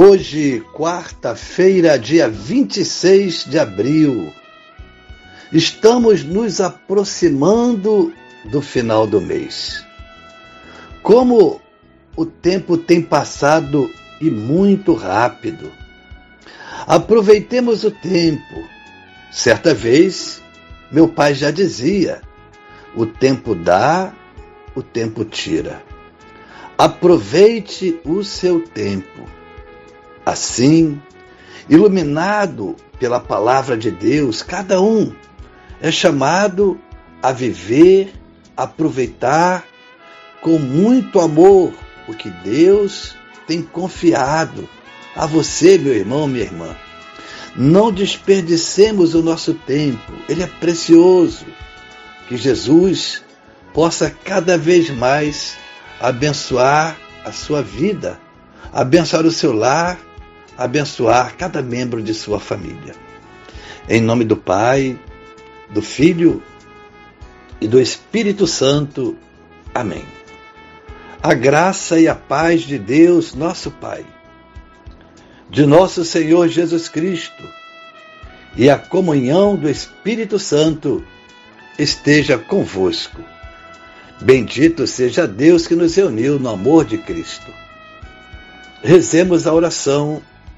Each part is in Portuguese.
Hoje, quarta-feira, dia 26 de abril, estamos nos aproximando do final do mês. Como o tempo tem passado e muito rápido. Aproveitemos o tempo. Certa vez, meu pai já dizia: o tempo dá, o tempo tira. Aproveite o seu tempo. Assim, iluminado pela palavra de Deus, cada um é chamado a viver, aproveitar com muito amor o que Deus tem confiado a você, meu irmão, minha irmã. Não desperdicemos o nosso tempo, ele é precioso. Que Jesus possa cada vez mais abençoar a sua vida, abençoar o seu lar, abençoar cada membro de sua família. Em nome do Pai, do Filho e do Espírito Santo. Amém. A graça e a paz de Deus, nosso Pai, de nosso Senhor Jesus Cristo e a comunhão do Espírito Santo esteja convosco. Bendito seja Deus que nos reuniu no amor de Cristo. Rezemos a oração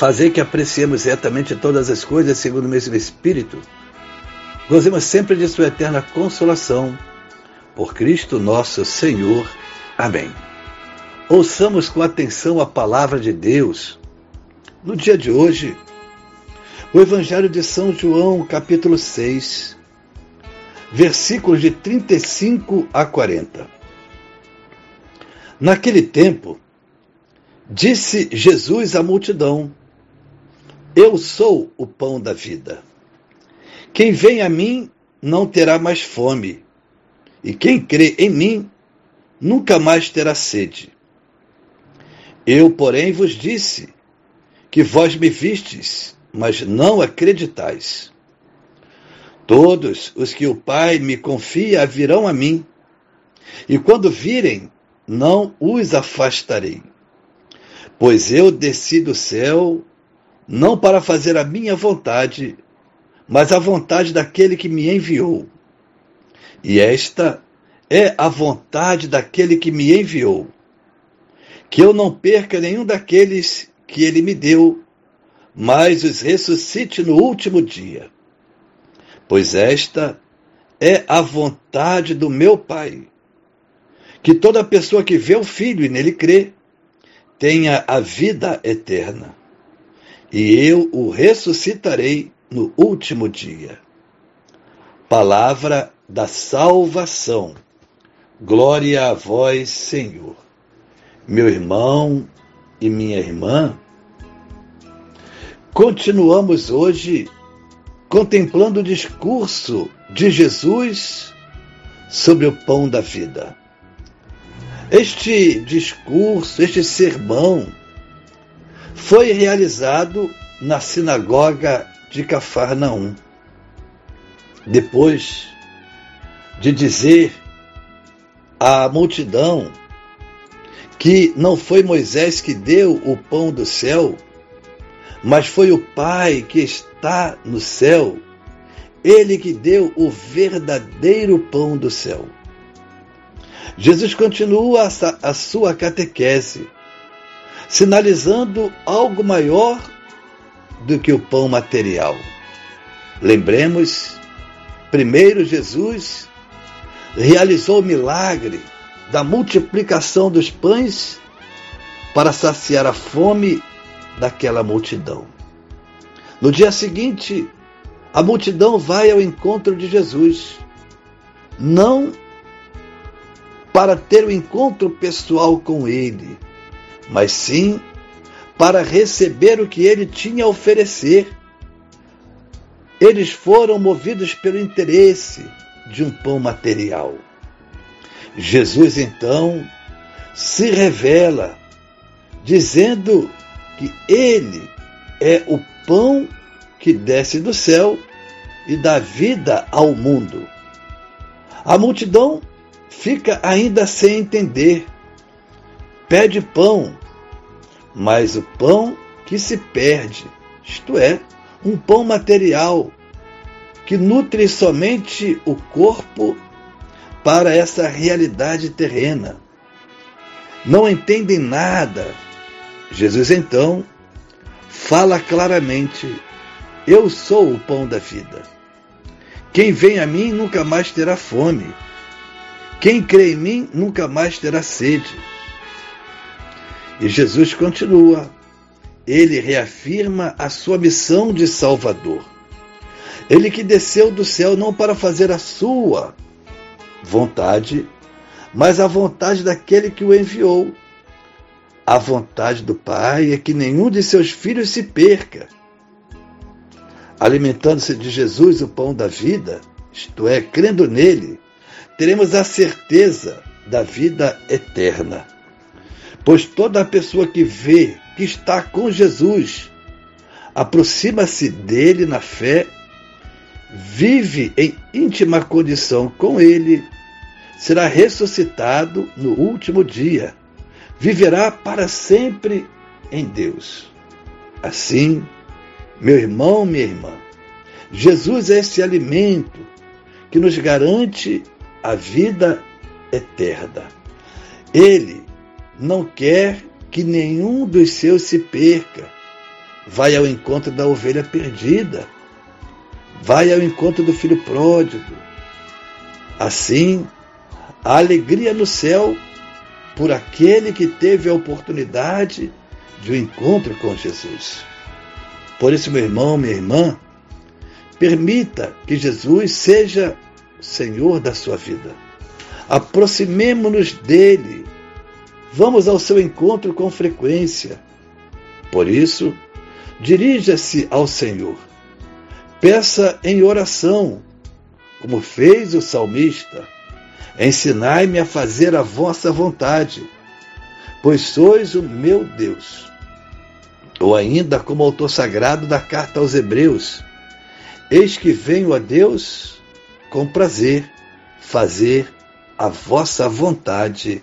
fazer que apreciemos retamente todas as coisas segundo o mesmo Espírito, gozemos sempre de Sua eterna consolação. Por Cristo nosso Senhor. Amém. Ouçamos com atenção a palavra de Deus. No dia de hoje, o Evangelho de São João, capítulo 6, versículos de 35 a 40. Naquele tempo, disse Jesus à multidão: eu sou o pão da vida. Quem vem a mim não terá mais fome, e quem crê em mim nunca mais terá sede. Eu, porém, vos disse que vós me vistes, mas não acreditais. Todos os que o Pai me confia virão a mim, e quando virem, não os afastarei. Pois eu desci do céu não para fazer a minha vontade, mas a vontade daquele que me enviou. E esta é a vontade daquele que me enviou, que eu não perca nenhum daqueles que ele me deu, mas os ressuscite no último dia. Pois esta é a vontade do meu Pai, que toda pessoa que vê o Filho e nele crê, tenha a vida eterna e eu o ressuscitarei no último dia. Palavra da salvação. Glória a vós, Senhor. Meu irmão e minha irmã, continuamos hoje contemplando o discurso de Jesus sobre o pão da vida. Este discurso, este sermão, foi realizado na sinagoga de Cafarnaum. Depois de dizer à multidão que não foi Moisés que deu o pão do céu, mas foi o Pai que está no céu, ele que deu o verdadeiro pão do céu. Jesus continua a sua catequese sinalizando algo maior do que o pão material. Lembremos, primeiro Jesus realizou o milagre da multiplicação dos pães para saciar a fome daquela multidão. No dia seguinte, a multidão vai ao encontro de Jesus, não para ter o um encontro pessoal com ele, mas sim para receber o que ele tinha a oferecer. Eles foram movidos pelo interesse de um pão material. Jesus então se revela, dizendo que ele é o pão que desce do céu e dá vida ao mundo. A multidão fica ainda sem entender. Pede pão, mas o pão que se perde, isto é, um pão material que nutre somente o corpo para essa realidade terrena. Não entendem nada. Jesus então fala claramente: Eu sou o pão da vida. Quem vem a mim nunca mais terá fome. Quem crê em mim nunca mais terá sede. E Jesus continua. Ele reafirma a sua missão de Salvador. Ele que desceu do céu não para fazer a sua vontade, mas a vontade daquele que o enviou. A vontade do Pai é que nenhum de seus filhos se perca. Alimentando-se de Jesus, o pão da vida, isto é, crendo nele, teremos a certeza da vida eterna. Pois toda pessoa que vê que está com Jesus, aproxima-se dele na fé, vive em íntima condição com ele, será ressuscitado no último dia, viverá para sempre em Deus. Assim, meu irmão, minha irmã, Jesus é esse alimento que nos garante a vida eterna. Ele não quer que nenhum dos seus se perca. Vai ao encontro da ovelha perdida. Vai ao encontro do filho pródigo. Assim, a alegria no céu por aquele que teve a oportunidade de um encontro com Jesus. Por isso, meu irmão, minha irmã, permita que Jesus seja Senhor da sua vida. Aproximemo-nos dele Vamos ao seu encontro com frequência. Por isso, dirija-se ao Senhor. Peça em oração, como fez o salmista. Ensinai-me a fazer a vossa vontade, pois sois o meu Deus. Ou ainda, como autor sagrado da carta aos Hebreus: Eis que venho a Deus com prazer fazer a vossa vontade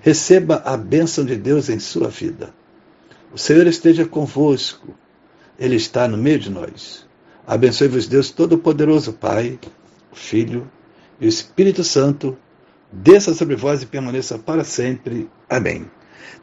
Receba a bênção de Deus em sua vida. O Senhor esteja convosco. Ele está no meio de nós. Abençoe-vos, Deus Todo-Poderoso, Pai, Filho e Espírito Santo. Desça sobre vós e permaneça para sempre. Amém.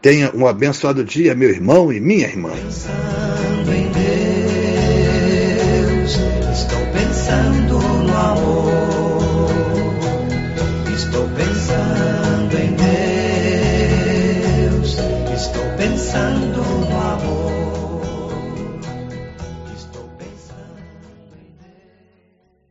Tenha um abençoado dia, meu irmão e minha irmã. pensando no amor.